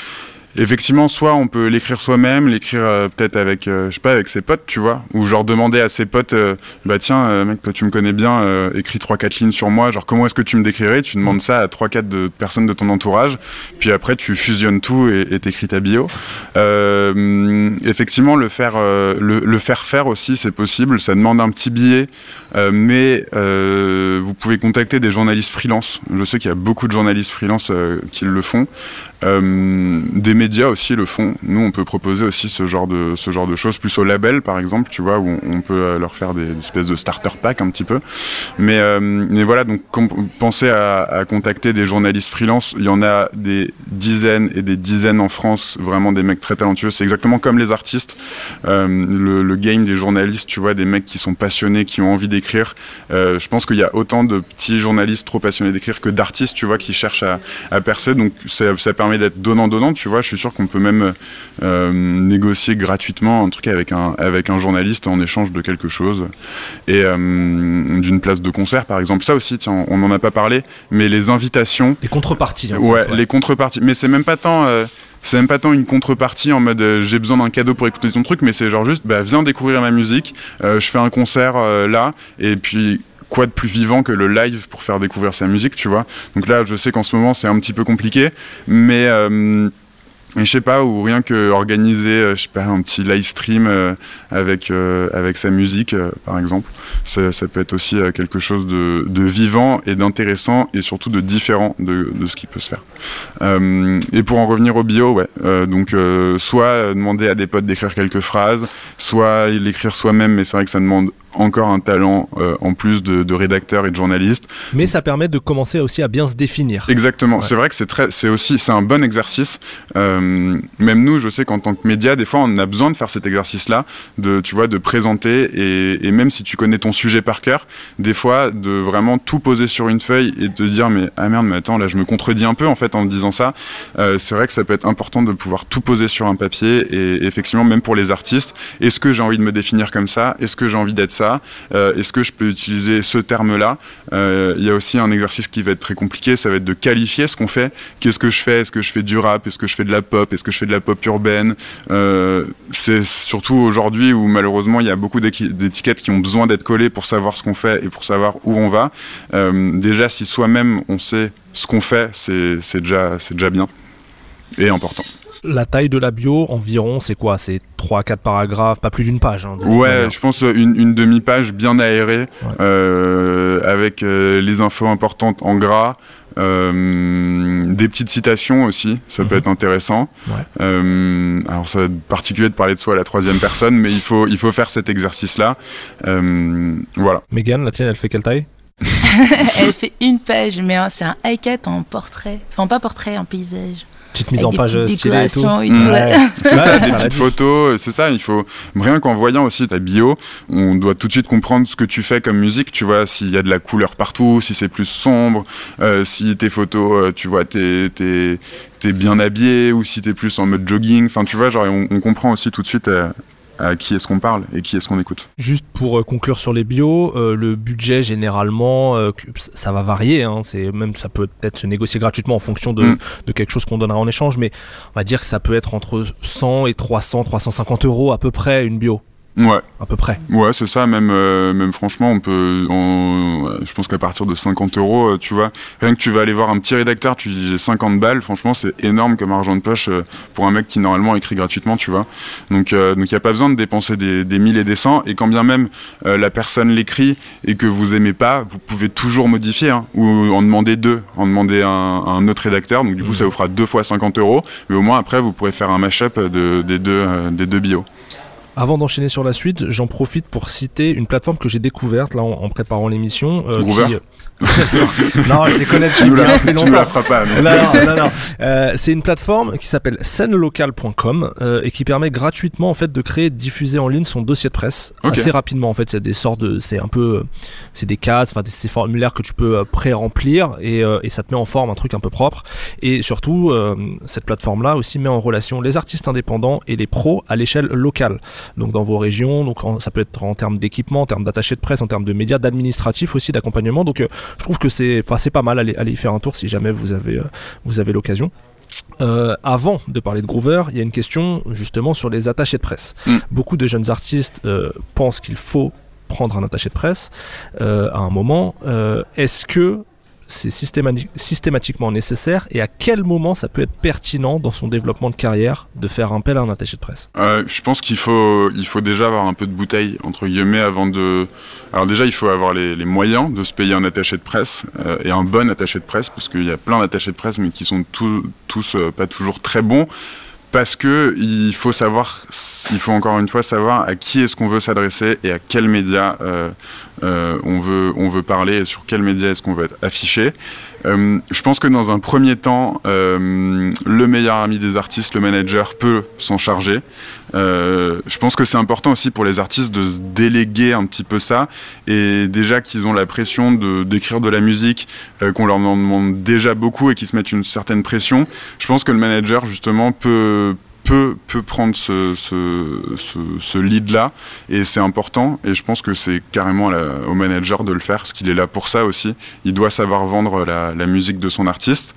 [SPEAKER 4] Effectivement, soit on peut l'écrire soi-même, l'écrire euh, peut-être avec, euh, avec ses potes, tu vois, ou genre demander à ses potes, euh, bah tiens, mec, toi tu me connais bien, écris trois quatre lignes sur moi, genre comment est-ce que tu me décrirais? Tu demandes ça à trois quatre de personnes de ton entourage, puis après tu fusionnes tout et t'écris ta bio. Effectivement, le faire, le, faire faire aussi, c'est possible. Ça demande un petit billet, mais vous pouvez contacter des journalistes freelance. Je sais qu'il y a beaucoup de journalistes freelance qui le font. Euh, des médias aussi le font. Nous, on peut proposer aussi ce genre de ce genre de choses, plus au label par exemple, tu vois, où on, peut euh, leur faire des, espèces de starter pack un petit peu. Mais euh, mais voilà, donc pensez à, contacter des journalistes freelance. Il y en a des dizaines et des dizaines en France, vraiment des mecs très talentueux. C'est exactement comme les artistes. Le, game des journalistes, tu vois, des mecs qui sont passionnés, qui ont envie d'écrire. Je pense qu'il y a autant de petits journalistes trop passionnés d'écrire que d'artistes, tu vois, qui cherchent à, percer. Donc ça permet d'être donnant-donnant, tu vois. Je suis sûr qu'on peut même euh, négocier gratuitement un truc avec un, avec un journaliste en échange de quelque chose. Et euh, d'une place de concert, par exemple. Ça aussi, tiens, on n'en a pas parlé, mais les invitations,
[SPEAKER 3] Les contreparties. en
[SPEAKER 4] ouais,
[SPEAKER 3] fait,
[SPEAKER 4] les contreparties. Mais c'est même pas tant. euh, c'est même pas tant une contrepartie en mode euh, j'ai besoin d'un cadeau pour écouter ton truc, mais c'est genre juste bah, viens découvrir ma musique, euh, je fais un concert euh, là, et puis quoi de plus vivant que le live pour faire découvrir sa musique, tu vois. Donc là, je sais qu'en ce moment c'est un petit peu compliqué, mais euh, je sais pas, ou rien que organiser, euh, je sais pas, un petit live stream euh, avec, euh, avec sa musique, par exemple. Ça, peut être aussi quelque chose de, de vivant et d'intéressant et surtout de différent de, de ce qui peut se faire. Et pour en revenir au bio, ouais, donc soit demander à des potes d'écrire quelques phrases, soit l'écrire soi-même, mais c'est vrai que ça demande encore un talent euh, en plus de, de rédacteur et de journaliste.
[SPEAKER 3] Mais ça permet de commencer aussi à bien se définir.
[SPEAKER 4] Exactement.
[SPEAKER 3] Ouais.
[SPEAKER 4] C'est vrai que c'est très, c'est aussi, c'est un bon exercice. Euh, même nous, je sais qu'en tant que média, des fois, on a besoin de faire cet exercice-là, de, tu vois, de présenter et, et même si tu connais ton sujet par cœur, des fois, de vraiment tout poser sur une feuille et de dire, mais ah merde, mais attends, là, je me contredis un peu en fait en disant ça. Euh, c'est vrai que ça peut être important de pouvoir tout poser sur un papier et effectivement, même pour les artistes, est-ce que j'ai envie de me définir comme ça? Est-ce que j'ai envie d'être ça? Euh, Est-ce que je peux utiliser ce terme-là? Euh, Il y a aussi un exercice qui va être très compliqué, ça va être de qualifier ce qu'on fait. Qu'est-ce que je fais? Est-ce que je fais du rap? Est-ce que je fais de la pop? Est-ce que je fais de la pop urbaine? Euh, C'est surtout aujourd'hui où malheureusement il y a beaucoup d'étiquettes qui ont besoin d'être collées pour savoir ce qu'on fait et pour savoir où on va. Déjà, si soi-même on sait ce qu'on fait, c'est déjà bien et important.
[SPEAKER 3] La taille de la bio, environ, c'est quoi? C'est 3-4 paragraphes, pas plus d'une page. hein,
[SPEAKER 4] Ouais, je pense euh, une, une demi-page bien aérée, euh, avec euh, les infos importantes en gras, euh, des petites citations aussi, ça peut
[SPEAKER 3] Mhm.
[SPEAKER 4] être intéressant.
[SPEAKER 3] Ouais.
[SPEAKER 4] Euh, alors ça va être particulier de parler de soi à la troisième personne, mais il faut, il faut faire cet exercice-là. Euh, voilà.
[SPEAKER 3] Mégane, la tienne, elle fait quelle taille?
[SPEAKER 2] Elle fait une page, mais euh, c'est un high-cut en portrait. Enfin, pas portrait, en paysage.
[SPEAKER 3] Petite mise en page stylée et tout.
[SPEAKER 2] et tout.
[SPEAKER 3] Ouais.
[SPEAKER 4] C'est
[SPEAKER 3] Ouais,
[SPEAKER 4] ça, des petites photos, c'est ça, il faut rien qu'en voyant aussi ta bio, on doit tout de suite comprendre ce que tu fais comme musique, tu vois, s'il y a de la couleur partout, si c'est plus sombre, euh, si tes photos, euh, tu vois, t'es t'es t'es bien habillé ou si t'es plus en mode jogging, enfin tu vois, genre on, on comprend aussi tout de suite euh, à qui est-ce qu'on parle et qui est-ce qu'on écoute.
[SPEAKER 3] Juste pour euh, conclure sur les bios, euh, le budget généralement, euh, ça va varier. Hein, c'est même ça peut peut-être se négocier gratuitement en fonction de,
[SPEAKER 4] Mm.
[SPEAKER 3] de quelque chose qu'on donnera en échange, mais on va dire que ça peut être entre 100 et 300, 350 euros à peu près une bio,
[SPEAKER 4] Ouais,
[SPEAKER 3] à peu près.
[SPEAKER 4] ouais, c'est ça. Même, euh, même franchement, on peut. on- ouais, je pense qu'à partir de 50 euros, euh, tu vois, rien que tu vas aller voir un petit rédacteur, tu dis j'ai 50 balles. Franchement, c'est énorme comme argent de poche euh, pour un mec qui normalement écrit gratuitement, tu vois. Donc, euh, donc il y a pas besoin de dépenser des, des 1000 et des 100. Et quand bien même la personne l'écrit et que vous aimez pas, vous pouvez toujours modifier hein, ou en demander deux, en demander un, un autre rédacteur. Donc du coup, ça vous fera deux fois 50 euros. Mais au moins après, vous pourrez faire un mashup de, des deux, des deux bios.
[SPEAKER 3] Avant d'enchaîner sur la suite, j'en profite pour citer une plateforme que j'ai découverte là en, préparant l'émission. euh, non, je connais
[SPEAKER 4] Tu nous la, tu nous
[SPEAKER 3] longtemps.
[SPEAKER 4] la feras pas. mais-
[SPEAKER 3] non, non, non. Euh, c'est une plateforme qui s'appelle scènelocal.com euh, et qui permet gratuitement en fait de créer et de diffuser en ligne son dossier de presse assez rapidement en fait c'est des sortes de c'est un peu euh, c'est des cadres enfin des, des formulaires que tu peux euh, pré-remplir et, euh, et ça te met en forme un truc un peu propre et surtout euh, cette plateforme là aussi met en relation les artistes indépendants et les pros à l'échelle locale donc dans vos régions donc en- ça peut être en termes d'équipement en termes d'attachés de presse en termes de médias d'administratif aussi d'accompagnement donc je trouve que c'est enfin, pas mal allez, allez y faire un tour si jamais vous avez euh, vous avez l'occasion. Euh, avant de parler de Groover, il y a une question justement sur les attachés de presse.
[SPEAKER 4] Mm.
[SPEAKER 3] Beaucoup de jeunes artistes euh, pensent qu'il faut prendre un attaché de presse euh, à un moment. Est-ce que c'est systémati- systématiquement nécessaire et à quel moment ça peut être pertinent dans son développement de carrière de faire appel à un attaché de presse?
[SPEAKER 4] Euh, je pense qu'il faut, déjà avoir un peu de bouteille, entre guillemets, avant de... Alors déjà, il faut avoir les, moyens de se payer un attaché de presse, euh, et un bon attaché de presse, parce qu'il y a plein d'attachés de presse, mais qui sont tous, tous euh, pas toujours très bons, parce que il faut savoir, il faut encore une fois savoir à qui est-ce qu'on veut s'adresser et à quel média euh, euh, on, veut, on veut parler et sur quel média est-ce qu'on veut être affiché. Euh, je pense que dans un premier temps, euh, le meilleur ami des artistes, le manager, peut s'en charger. Euh, je pense que c'est important aussi pour les artistes de se déléguer un petit peu ça et déjà qu'ils ont la pression de d'écrire de la musique, qu'on leur en demande déjà beaucoup et qu'ils se mettent une certaine pression. Je pense que le manager justement peut peut, peut prendre ce, ce, ce, lead-là et c'est important et je pense que c'est carrément au manager de le faire parce qu'il est là pour ça aussi. Il doit savoir vendre la, la musique de son artiste.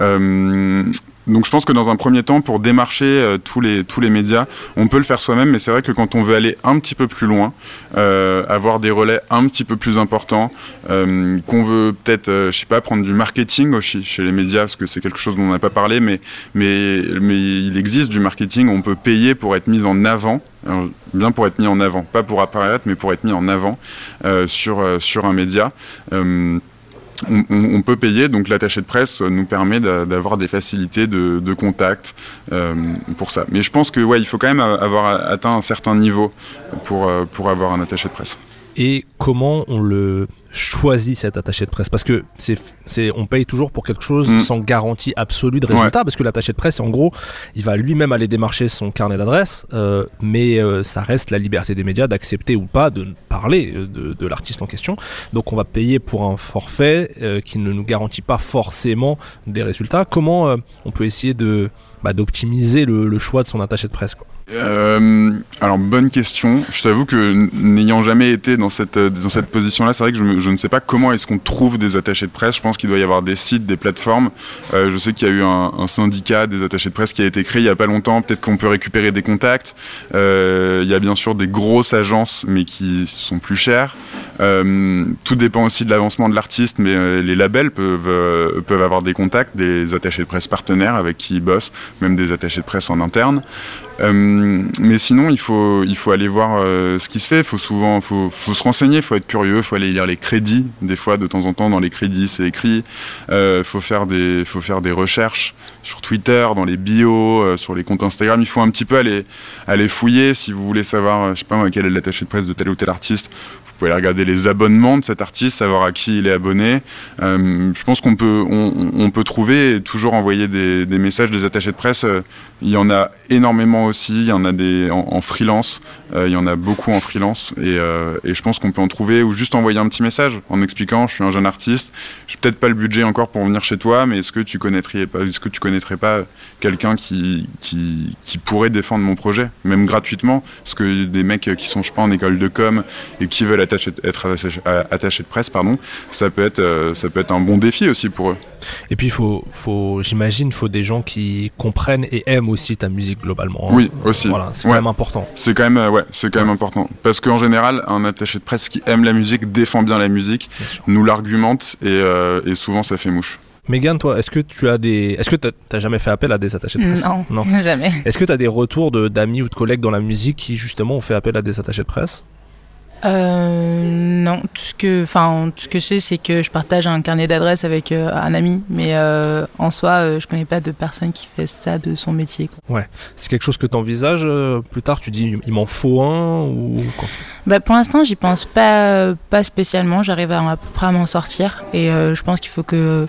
[SPEAKER 4] Euh, donc je pense que dans un premier temps, pour démarcher euh, tous, les, tous les médias, on peut le faire soi-même, mais c'est vrai que quand on veut aller un petit peu plus loin, euh, avoir des relais un petit peu plus importants, euh, qu'on veut peut-être, euh, je sais pas, prendre du marketing aussi chez les médias, parce que c'est quelque chose dont on n'a pas parlé, mais, mais, mais il existe du marketing, on peut payer pour être mis en avant. Bien pour être mis en avant, pas pour apparaître, mais pour être mis en avant euh, sur, sur un média. Euh, on, peut payer, donc l'attaché de presse nous permet d'a- d'avoir des facilités de, de contact euh, pour ça. Mais je pense que ouais, il faut quand même avoir atteint un certain niveau pour, euh, pour avoir un attaché de presse.
[SPEAKER 3] Et comment on le choisit cet attaché de presse Parce que c'est, c'est, on paye toujours pour quelque chose
[SPEAKER 4] Mm.
[SPEAKER 3] sans garantie absolue de résultat, parce que l'attaché de presse, en gros, il va lui-même aller démarcher son carnet d'adresse, euh, mais euh, ça reste la liberté des médias d'accepter ou pas de parler euh, de, de l'artiste en question. Donc on va payer pour un forfait euh, qui ne nous garantit pas forcément des résultats. Comment euh, on peut essayer de bah, d'optimiser le, le choix de son attaché de presse quoi?
[SPEAKER 4] Euh, alors bonne question. Je t'avoue que n'ayant jamais été dans cette euh, dans cette position-là, c'est vrai que je, ne sais pas comment est-ce qu'on trouve des attachés de presse. Je pense qu'il doit y avoir des sites, des plateformes. Euh, je sais qu'il y a eu un, syndicat des attachés de presse qui a été créé il y a pas longtemps. Peut-être qu'on peut récupérer des contacts. Il y a bien sûr des grosses agences, mais qui sont plus chères. Tout dépend aussi de l'avancement de l'artiste, mais les labels peuvent peuvent avoir des contacts, des attachés de presse partenaires avec qui ils bossent, même des attachés de presse en interne. Euh, mais sinon, il faut, il faut aller voir euh, ce qui se fait. Il faut souvent, faut, se renseigner, il faut être curieux, il faut aller lire les crédits. Des fois, de temps en temps, dans les crédits, c'est écrit. Il euh, faut faire des, faut faire des recherches sur Twitter, dans les bios, sur les comptes Instagram. Il faut un petit peu aller, aller fouiller si vous voulez savoir, je sais pas moi, quel est l'attaché de presse de tel ou tel artiste. Vous pouvez aller regarder les abonnements de cet artiste, savoir à qui il est abonné. Euh, je pense qu'on peut, on, peut trouver et toujours envoyer des, messages, des attachés de presse. Euh, il y en a énormément aussi. Il y en a des en, freelance. Euh, il y en a beaucoup en freelance. Et, je pense qu'on peut en trouver ou juste envoyer un petit message en expliquant je suis un jeune artiste. J'ai peut-être pas le budget encore pour venir chez toi, mais est-ce que tu connaîtrais pas, est-ce que tu connaîtrais pas quelqu'un qui pourrait défendre mon projet, même gratuitement? Parce que des mecs qui sont, je sais pas, en école de com et qui veulent attacher, être attachés, attachés de presse, pardon, ça peut être, euh, ça peut être un bon défi aussi pour eux.
[SPEAKER 3] Et puis, faut, faut, j'imagine, il faut des gens qui comprennent et aiment aussi ta musique globalement. hein.
[SPEAKER 4] Oui, aussi.
[SPEAKER 3] Voilà, c'est
[SPEAKER 4] Ouais.
[SPEAKER 3] quand même important.
[SPEAKER 4] C'est quand même, euh, ouais, c'est quand même important. Parce qu'en général, un attaché de presse qui aime la musique, défend bien la musique,
[SPEAKER 3] Bien
[SPEAKER 4] nous l'argumente et, euh, et souvent ça fait mouche.
[SPEAKER 3] Megan, toi, est-ce que tu as des. Est-ce que t'as as jamais fait appel à des attachés de presse?
[SPEAKER 2] Non,
[SPEAKER 3] Non.
[SPEAKER 2] jamais.
[SPEAKER 3] Est-ce que tu as des retours de- d'amis ou de collègues dans la musique qui justement ont fait appel à des attachés de presse?
[SPEAKER 2] Euh, non, tout ce que, enfin, tout ce que je sais, c'est que je partage un carnet d'adresses avec euh, un ami, mais euh, en soi, euh, je connais pas de personne qui fait ça de son métier. quoi.
[SPEAKER 3] C'est quelque chose que tu envisages plus tard? Tu dis il m'en faut un ou quand
[SPEAKER 2] Bah, pour l'instant, j'y pense pas, pas spécialement. J'arrive à, à peu près à m'en sortir, et je pense qu'il faut que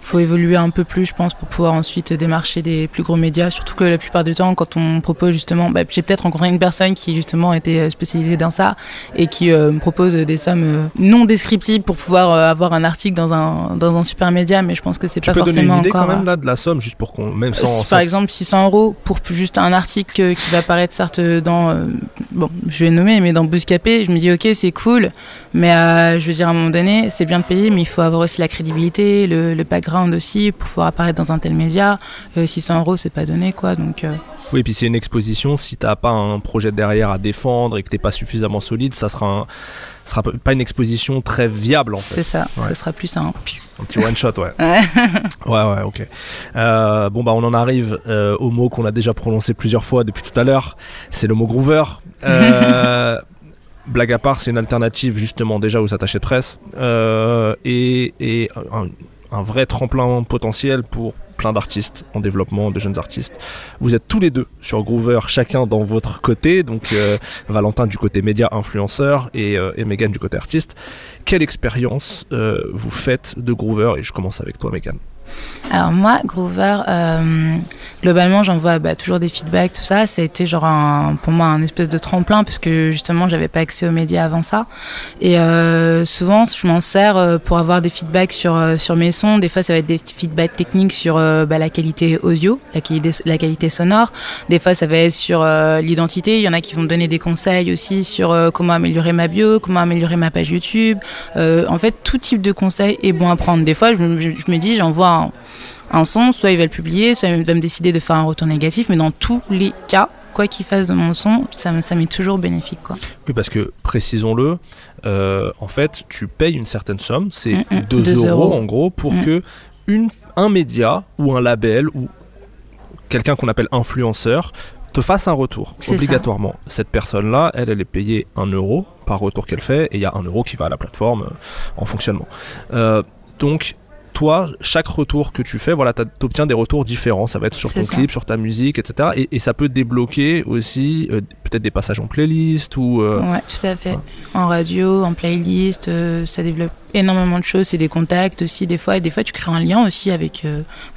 [SPEAKER 2] faut évoluer un peu plus, je pense, pour pouvoir ensuite démarcher des plus gros médias. Surtout que la plupart du temps, quand on propose justement, bah, j'ai peut-être rencontré une personne qui justement était euh, spécialisée dans ça et qui euh, me propose des sommes euh, non descriptibles pour pouvoir euh, avoir un article dans un dans un super média. Mais je pense que c'est pas
[SPEAKER 3] peux donner
[SPEAKER 2] forcément
[SPEAKER 3] une idée
[SPEAKER 2] encore.
[SPEAKER 3] quand même là de la somme juste pour qu'on même sans,
[SPEAKER 2] Par exemple, 600 euros pour juste un article qui va apparaître certes dans, bon, je vais nommer, mais dans Bouscapé, je me dis ok, c'est cool, mais je veux dire à un moment donné, c'est bien de payer, mais il faut avoir aussi la crédibilité, le, le background aussi pour pouvoir apparaître dans un tel média. Euh, 600 euros, c'est pas donné quoi, donc. euh,
[SPEAKER 3] Oui, et puis c'est une exposition. Si t'as pas un projet derrière à défendre et que t'es pas suffisamment solide, ça sera un- sera pas une exposition très viable en fait.
[SPEAKER 2] c'est ça,
[SPEAKER 3] Ouais.
[SPEAKER 2] ça sera plus un.
[SPEAKER 3] Un petit one shot, ouais.
[SPEAKER 2] Ouais.
[SPEAKER 3] Ouais, ok. Euh, bon, bah, on en arrive euh, au mot qu'on a déjà prononcé plusieurs fois depuis tout à l'heure. C'est le mot groover. Euh, blague à part, c'est une alternative justement déjà aux attachés de presse euh, et, et un, un vrai tremplin potentiel pour plein d'artistes en développement, de jeunes artistes. Vous êtes tous les deux sur Groover, chacun dans votre côté, donc euh, Valentin du côté média influenceur et, euh, et Megan du côté artiste. Quelle expérience euh, vous faites de Groover? Et je commence avec toi, Megan.
[SPEAKER 2] Alors moi, Groover, euh, globalement, j'envoie bah, toujours des feedbacks, tout ça. Ça a été genre un- pour moi un espèce de tremplin parce que justement, j'avais pas accès aux médias avant ça. Et euh, souvent, je m'en sers euh, pour avoir des feedbacks sur euh, sur mes sons. Des fois, ça va être des feedbacks techniques sur euh, bah, la qualité audio, la qualité la qualité sonore. Des fois, ça va être sur euh, l'identité. Il y en a qui vont me donner des conseils aussi sur comment améliorer ma bio, comment améliorer ma page YouTube. En fait, tout type de conseil est bon à prendre. Des fois, je, je- je me dis, j'envoie un, un son, soit il va le publier, soit il va me décider de faire un retour négatif, mais dans tous les cas, quoi qu'il fasse de mon son, ça, me- ça m'est toujours bénéfique. Quoi.
[SPEAKER 3] Oui, parce que précisons-le, euh, en fait, tu payes une certaine somme, c'est
[SPEAKER 2] Mm, mm,
[SPEAKER 3] 2
[SPEAKER 2] deux
[SPEAKER 3] euros,
[SPEAKER 2] euros.
[SPEAKER 3] en gros, pour
[SPEAKER 2] Mm.
[SPEAKER 3] que une, un média ou un label ou quelqu'un qu'on appelle influenceur te fasse un retour
[SPEAKER 2] ça.
[SPEAKER 3] obligatoirement. Cette personne-là, elle, elle est payée 1 euro par retour qu'elle fait, et il y a 1 euro qui va à la plateforme euh, en fonctionnement. Euh, donc, toi, chaque retour que tu fais, voilà, tu obtiens des retours différents. Ça va être sur ton clip, sur ta musique, etc. Et, ça peut débloquer aussi euh, peut-être des passages en playlist ou.
[SPEAKER 2] Euh, ouais, tout à fait. En radio, en playlist, euh, ça développe énormément de choses. C'est des contacts aussi, des fois. Et des fois, tu crées un lien aussi avec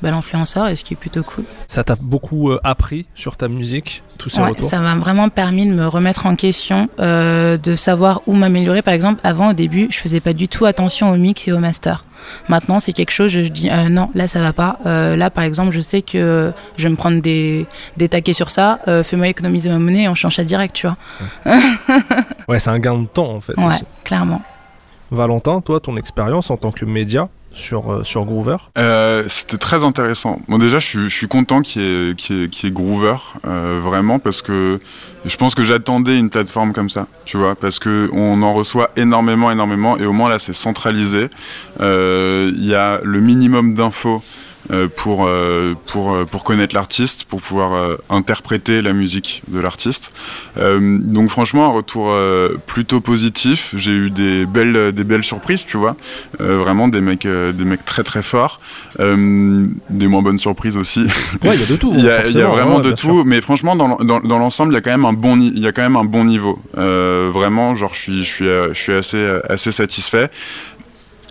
[SPEAKER 2] bah, l'influenceur, et ce qui est plutôt cool.
[SPEAKER 3] Ça t'a beaucoup appris sur ta musique, tous ces retours?
[SPEAKER 2] Ça m'a vraiment permis de me remettre en question, de savoir où m'améliorer. Par exemple, avant, au début, je faisais pas du tout attention au mix et au master. Maintenant, c'est quelque chose, je dis euh, non, là ça va pas. Euh, là, par exemple, je sais que je vais me prendre des, des taquets sur ça. Euh, fais-moi économiser ma monnaie et on change ça direct, tu vois.
[SPEAKER 3] ouais, c'est un gain de temps en fait.
[SPEAKER 2] Ouais, clairement.
[SPEAKER 3] Valentin, toi, ton expérience en tant que média, sur, euh, sur Groover?
[SPEAKER 4] Euh, C'était très intéressant. Bon, déjà, je suis, content qu'il y, ait, Groover, euh, vraiment, parce que je pense que j'attendais une plateforme comme ça, tu vois, parce que on en reçoit énormément, énormément, et au moins là, c'est centralisé. Il y a le minimum d'infos pour, euh, pour, euh, pour connaître l'artiste, pour pouvoir interpréter la musique de l'artiste. donc franchement, un retour plutôt positif. J'ai eu des belles, des belles surprises, tu vois. vraiment des mecs, des mecs très très forts. des moins bonnes surprises aussi.
[SPEAKER 3] Ouais, il y a de tout.
[SPEAKER 4] Il y, a, y a vraiment de tout, mais franchement, dans, dans, dans l'ensemble, il y a quand même un bon, il y a quand même un bon niveau. vraiment, genre, je suis, je suis, je suis assez, assez satisfait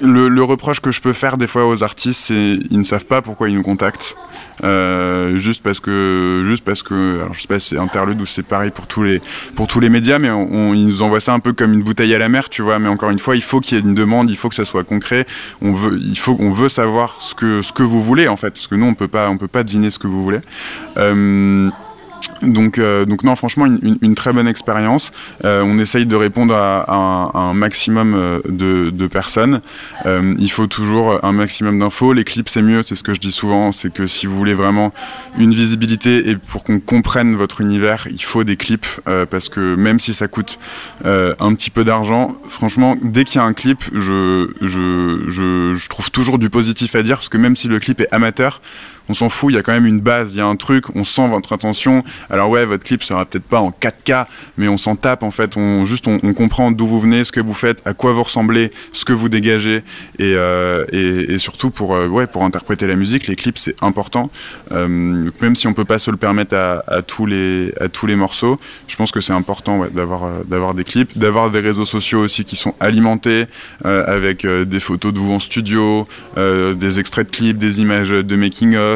[SPEAKER 4] le, reproche que je peux faire des fois aux artistes, c'est ils ne savent pas pourquoi ils nous contactent. Euh, juste parce que, juste parce que, alors je sais pas, c'est interlude ou c'est pareil pour tous les, pour tous les médias, mais on, ils nous envoient ça un peu comme une bouteille à la mer, tu vois. Mais encore une fois, il faut qu'il y ait une demande, il faut que ça soit concret. On veut, il faut, on veut savoir ce que, ce que vous voulez en fait, parce que nous on peut pas, on peut pas deviner ce que vous voulez. Euh, donc, euh, donc non, franchement, une, une, très bonne expérience. Euh, on essaye de répondre à, à, un maximum euh, de, de personnes. Euh, il faut toujours un maximum d'infos. Les clips, c'est mieux, c'est ce que je dis souvent. C'est que si vous voulez vraiment une visibilité et pour qu'on comprenne votre univers, il faut des clips euh, parce que même si ça coûte un petit peu d'argent, franchement, dès qu'il y a un clip, je, je, je, je trouve toujours du positif à dire parce que même si le clip est amateur, on s'en fout, il y a quand même une base, il y a un truc, on sent votre intention. Alors ouais, votre clip sera peut-être pas en 4K, mais on s'en tape en fait, on juste on, comprend d'où vous venez, ce que vous faites, à quoi vous ressemblez, ce que vous dégagez, et, euh, surtout pour euh, ouais pour interpréter la musique, les clips c'est important. Euh, même si on peut pas se le permettre à, tous les à tous les morceaux, je pense que c'est important d'avoir d'avoir des clips, d'avoir des réseaux sociaux aussi qui sont alimentés avec des photos de vous en studio, des extraits de clips, des images de making of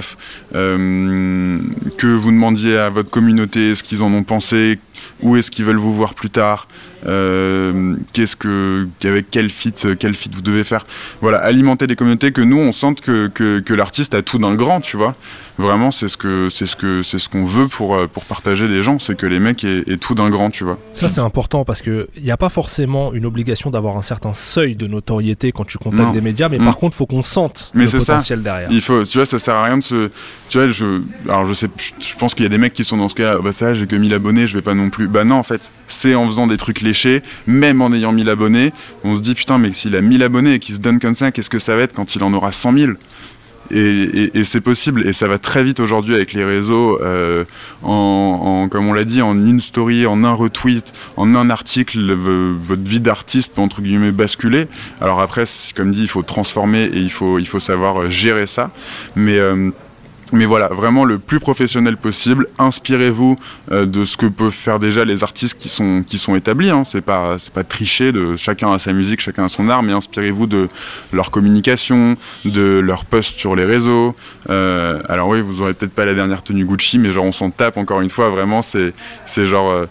[SPEAKER 4] euh, que vous demandiez à votre communauté ce qu'ils en ont pensé, où est-ce qu'ils veulent vous voir plus tard, euh, qu'est-ce que, avec quel fit, quel fit vous devez faire. Voilà, alimenter des communautés que nous on sente que, que, que l'artiste a tout dans le grand, tu vois. Vraiment, c'est ce que c'est ce que c'est ce qu'on veut pour euh, pour partager les gens, c'est que les mecs aient, tout d'un grand, tu vois.
[SPEAKER 3] Ça c'est important parce que il n'y a pas forcément une obligation d'avoir un certain seuil de notoriété quand tu contactes des médias, mais par mm. contre, faut qu'on sente
[SPEAKER 4] mais
[SPEAKER 3] le potentiel
[SPEAKER 4] ça.
[SPEAKER 3] derrière.
[SPEAKER 4] Il faut, tu vois, ça sert à rien de se, tu vois, je, alors je sais, je pense qu'il y a des mecs qui sont dans ce cas, bah ça, j'ai que 1000 abonnés, je vais pas non plus. Bah non, en fait, c'est en faisant des trucs léchés, même en ayant 1000 abonnés, on se dit putain, mais s'il a 1000 abonnés et qu'il se donne comme ça, qu'est-ce que ça va être quand il en aura 100 000 et, c'est possible et ça va très vite aujourd'hui avec les réseaux euh, en, comme on l'a dit en une story en un retweet en un article votre vie d'artiste peut entre guillemets basculer. Alors après comme dit il faut transformer et il faut il faut savoir gérer ça. Mais euh, mais voilà, vraiment le plus professionnel possible. Inspirez-vous euh, de ce que peuvent faire déjà les artistes qui sont établis. Hein. C'est pas c'est pas tricher de chacun a sa musique, chacun a son art, mais inspirez-vous de leur communication, de leurs posts sur les réseaux. Euh, alors oui, vous aurez peut-être pas la dernière tenue Gucci, mais genre on s'en tape encore une fois. Vraiment, c'est c'est genre euh,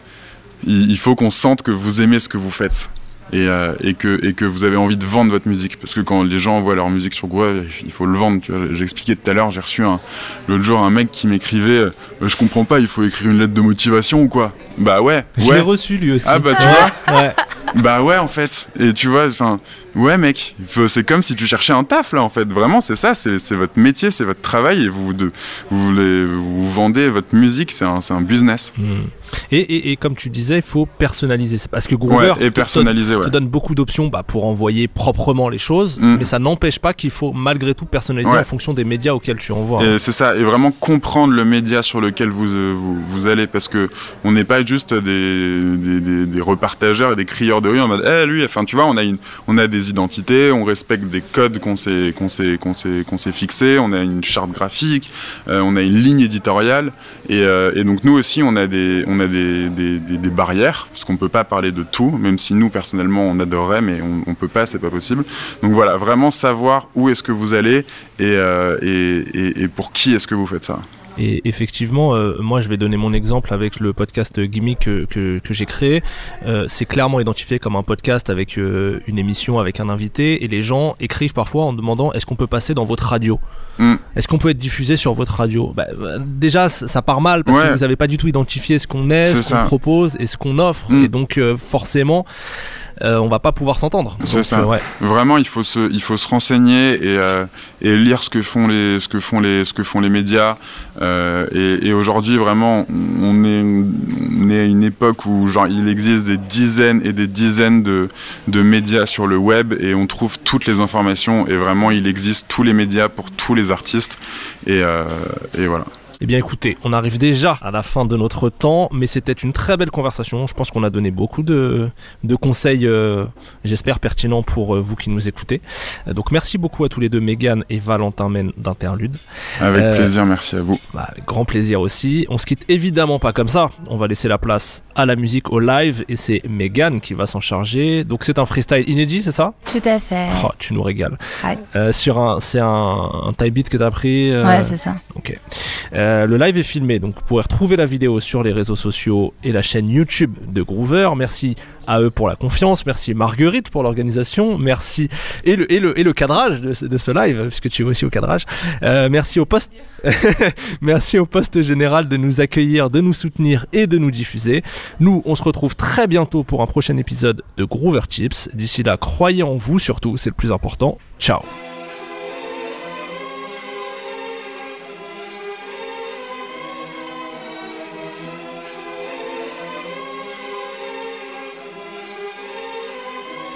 [SPEAKER 4] il faut qu'on sente que vous aimez ce que vous faites et, euh, et, que, et que vous avez envie de vendre votre musique. Parce que quand les gens voient leur musique sur Groove, il faut le vendre. J'ai expliqué tout à l'heure, j'ai reçu l'autre jour un mec qui m'écrivait euh, Je comprends pas, il faut écrire une lettre de motivation ou quoi? Bah ouais.
[SPEAKER 3] Je l'ai reçu lui aussi.
[SPEAKER 4] Ah bah tu vois ouais. Bah ouais, en fait. Et tu vois, enfin, ouais, mec, c'est comme si tu cherchais un taf, là, en fait. Vraiment, c'est ça, c'est votre métier, c'est votre travail, et vous, de, vous, vous vendez votre musique, c'est un, un, business.
[SPEAKER 3] Hmm. Et, et, et, comme tu disais, il faut personnaliser. Parce que Groover
[SPEAKER 4] et personnaliser,
[SPEAKER 3] te, donne beaucoup d'options bah, pour envoyer proprement les choses, hmm. mais ça n'empêche pas qu'il faut malgré tout personnaliser en fonction des médias auxquels tu envoies.
[SPEAKER 4] Et c'est ça, et vraiment comprendre le média sur lequel vous, vous, vous allez, parce que on n'est pas juste des, des, des, des repartageurs et des crieurs de rue en mode, eh lui, enfin tu vois, on a une, on a des identités, on respecte des codes qu'on s'est, qu'on s'est, qu'on s'est, qu'on s'est fixés, on a une charte graphique, euh, on a une ligne éditoriale, et, euh, et, donc nous aussi, on a des, on a des, des, barrières, parce qu'on peut pas parler de tout, même si nous personnellement on adorerait, mais on, on peut pas, c'est pas possible. Donc voilà, vraiment savoir où est-ce que vous allez et, euh, et, et pour qui est-ce que vous faites ça.
[SPEAKER 3] Et effectivement, euh, moi je vais donner mon exemple avec le podcast Gimmick que, que, que j'ai créé. Euh, c'est clairement identifié comme un podcast avec euh, une émission, avec un invité, et les gens écrivent parfois en demandant est-ce qu'on peut passer dans votre radio
[SPEAKER 4] Mm.
[SPEAKER 3] Est-ce qu'on peut être diffusé sur votre radio bah, bah, Déjà, ça part mal parce
[SPEAKER 4] Ouais.
[SPEAKER 3] que vous n'avez pas du tout identifié ce qu'on est, ce qu'on propose et ce qu'on offre,
[SPEAKER 4] Mm.
[SPEAKER 3] et donc euh, forcément, euh, on va pas pouvoir s'entendre.
[SPEAKER 4] C'est ça.
[SPEAKER 3] euh, ouais.
[SPEAKER 4] Vraiment, il faut se, il faut se renseigner et, euh, et lire ce que font les, ce que font les, ce que font les médias. Et et aujourd'hui, vraiment, on est, on est à une époque où genre il existe des dizaines et des dizaines de, de médias sur le web et on trouve toutes les informations. Et vraiment, il existe tous les médias pour tous les artistes. Et, et voilà.
[SPEAKER 3] Eh bien écoutez, on arrive déjà à la fin de notre temps, mais c'était une très belle conversation. Je pense qu'on a donné beaucoup de, de conseils, euh, j'espère pertinents pour euh, vous qui nous écoutez. Euh, donc merci beaucoup à tous les deux, Megan et Valentin Men d'Interlude.
[SPEAKER 4] Avec
[SPEAKER 3] Euh,
[SPEAKER 4] plaisir, merci à vous.
[SPEAKER 3] Bah, avec grand plaisir aussi. On se quitte évidemment pas comme ça. On va laisser la place à la musique, au live, et c'est Megan qui va s'en charger. Donc c'est un freestyle inédit, c'est ça?
[SPEAKER 2] Tout à fait.
[SPEAKER 3] Oh, tu nous régales.
[SPEAKER 2] Ouais.
[SPEAKER 3] Euh, sur un, c'est un, un type beat que t'as pris. euh,
[SPEAKER 2] Ouais, c'est ça.
[SPEAKER 3] Ok. Euh, le live est filmé, donc vous pourrez retrouver la vidéo sur les réseaux sociaux et la chaîne YouTube de Groover. Merci à eux pour la confiance, merci Marguerite pour l'organisation, merci et le, et le, et le cadrage de, de ce live, puisque tu es aussi au cadrage. Euh, merci au poste, merci au poste général de nous accueillir, de nous soutenir et de nous diffuser. Nous, on se retrouve très bientôt pour un prochain épisode de Groover Tips. D'ici là, croyez en vous surtout, c'est le plus important. Ciao.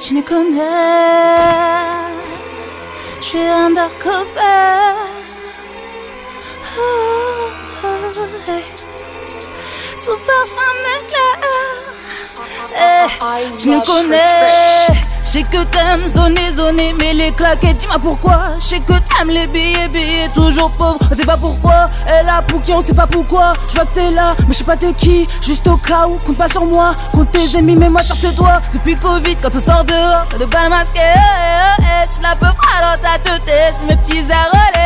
[SPEAKER 5] Tu ne connais, je suis undercover. Oh, oh, hey. Super femme claire. Eh, tu me connais. Sais que t'aimes zoner, zoner, mais les claquettes, dis-moi pourquoi. Je sais que t'aimes les billets, billets, toujours pauvre. On sait pas pourquoi. Elle là pour qui, on sait pas pourquoi. Je vois que t'es là, mais je sais pas t'es qui. Juste au cas où, compte pas sur moi. Compte tes ennemis, mais moi sur tes doigts. Depuis Covid, quand on sort dehors, ça de pas le masquer. Eh, eh, eh, Je la peu froide dans ta tête, mes petits olé.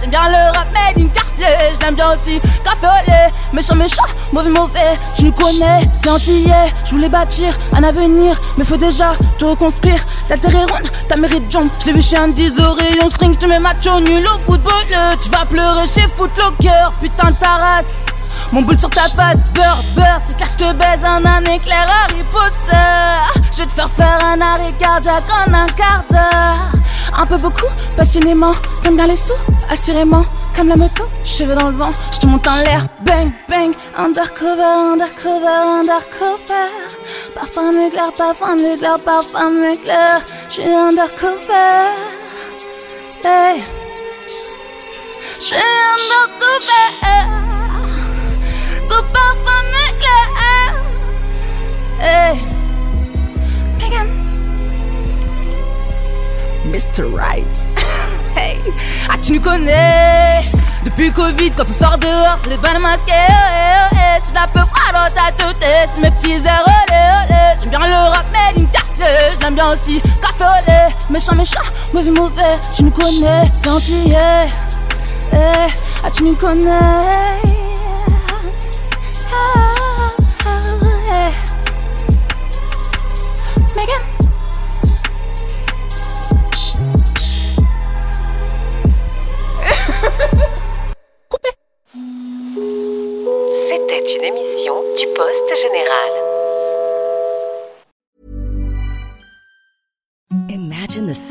[SPEAKER 5] J'aime bien le rap made in quartier, je l'aime bien aussi. Café au lait, méchant, méchant, mauvais, mauvais. Tu nous connais, c'est antillais. Je voulais bâtir un avenir, mais faut déjà te reconstruire. La terre est ronde, ta mérite jump. Je l'ai vu chez un 10 au rayon string, je mets macho nul au football. Tu vas pleurer chez Footlocker, putain de ta race. Mon boule sur ta face, beurre, beurre, c'est clair que je te baise en un éclair Harry Potter. Je vais te faire faire un arrêt cardiaque en un quart d'heure. Un peu beaucoup, passionnément, t'aimes bien les sous, assurément. Comme la moto, cheveux dans le vent, je te monte en l'air, bang, bang. Undercover, undercover, undercover. Parfum m'éclaire, parfum m'éclaire, parfum m'éclaire. Je suis undercover. Hey. Je suis undercover. So parfum m'éclaire. Hey. Megan. Mr. Right. Ah, tu nous connais. Depuis Covid, quand on sort dehors, les balles masquées. Oh, oh, oh, tu l'as peu froid dans ta tête, c'est mes petits airs. J'aime bien le rap made in quartier, je l'aime bien aussi. Café au lait, méchant, méchant, mauvais, mauvais. Tu nous connais, c'est antillais. Eh, ah, tu nous connais. Ah, ah,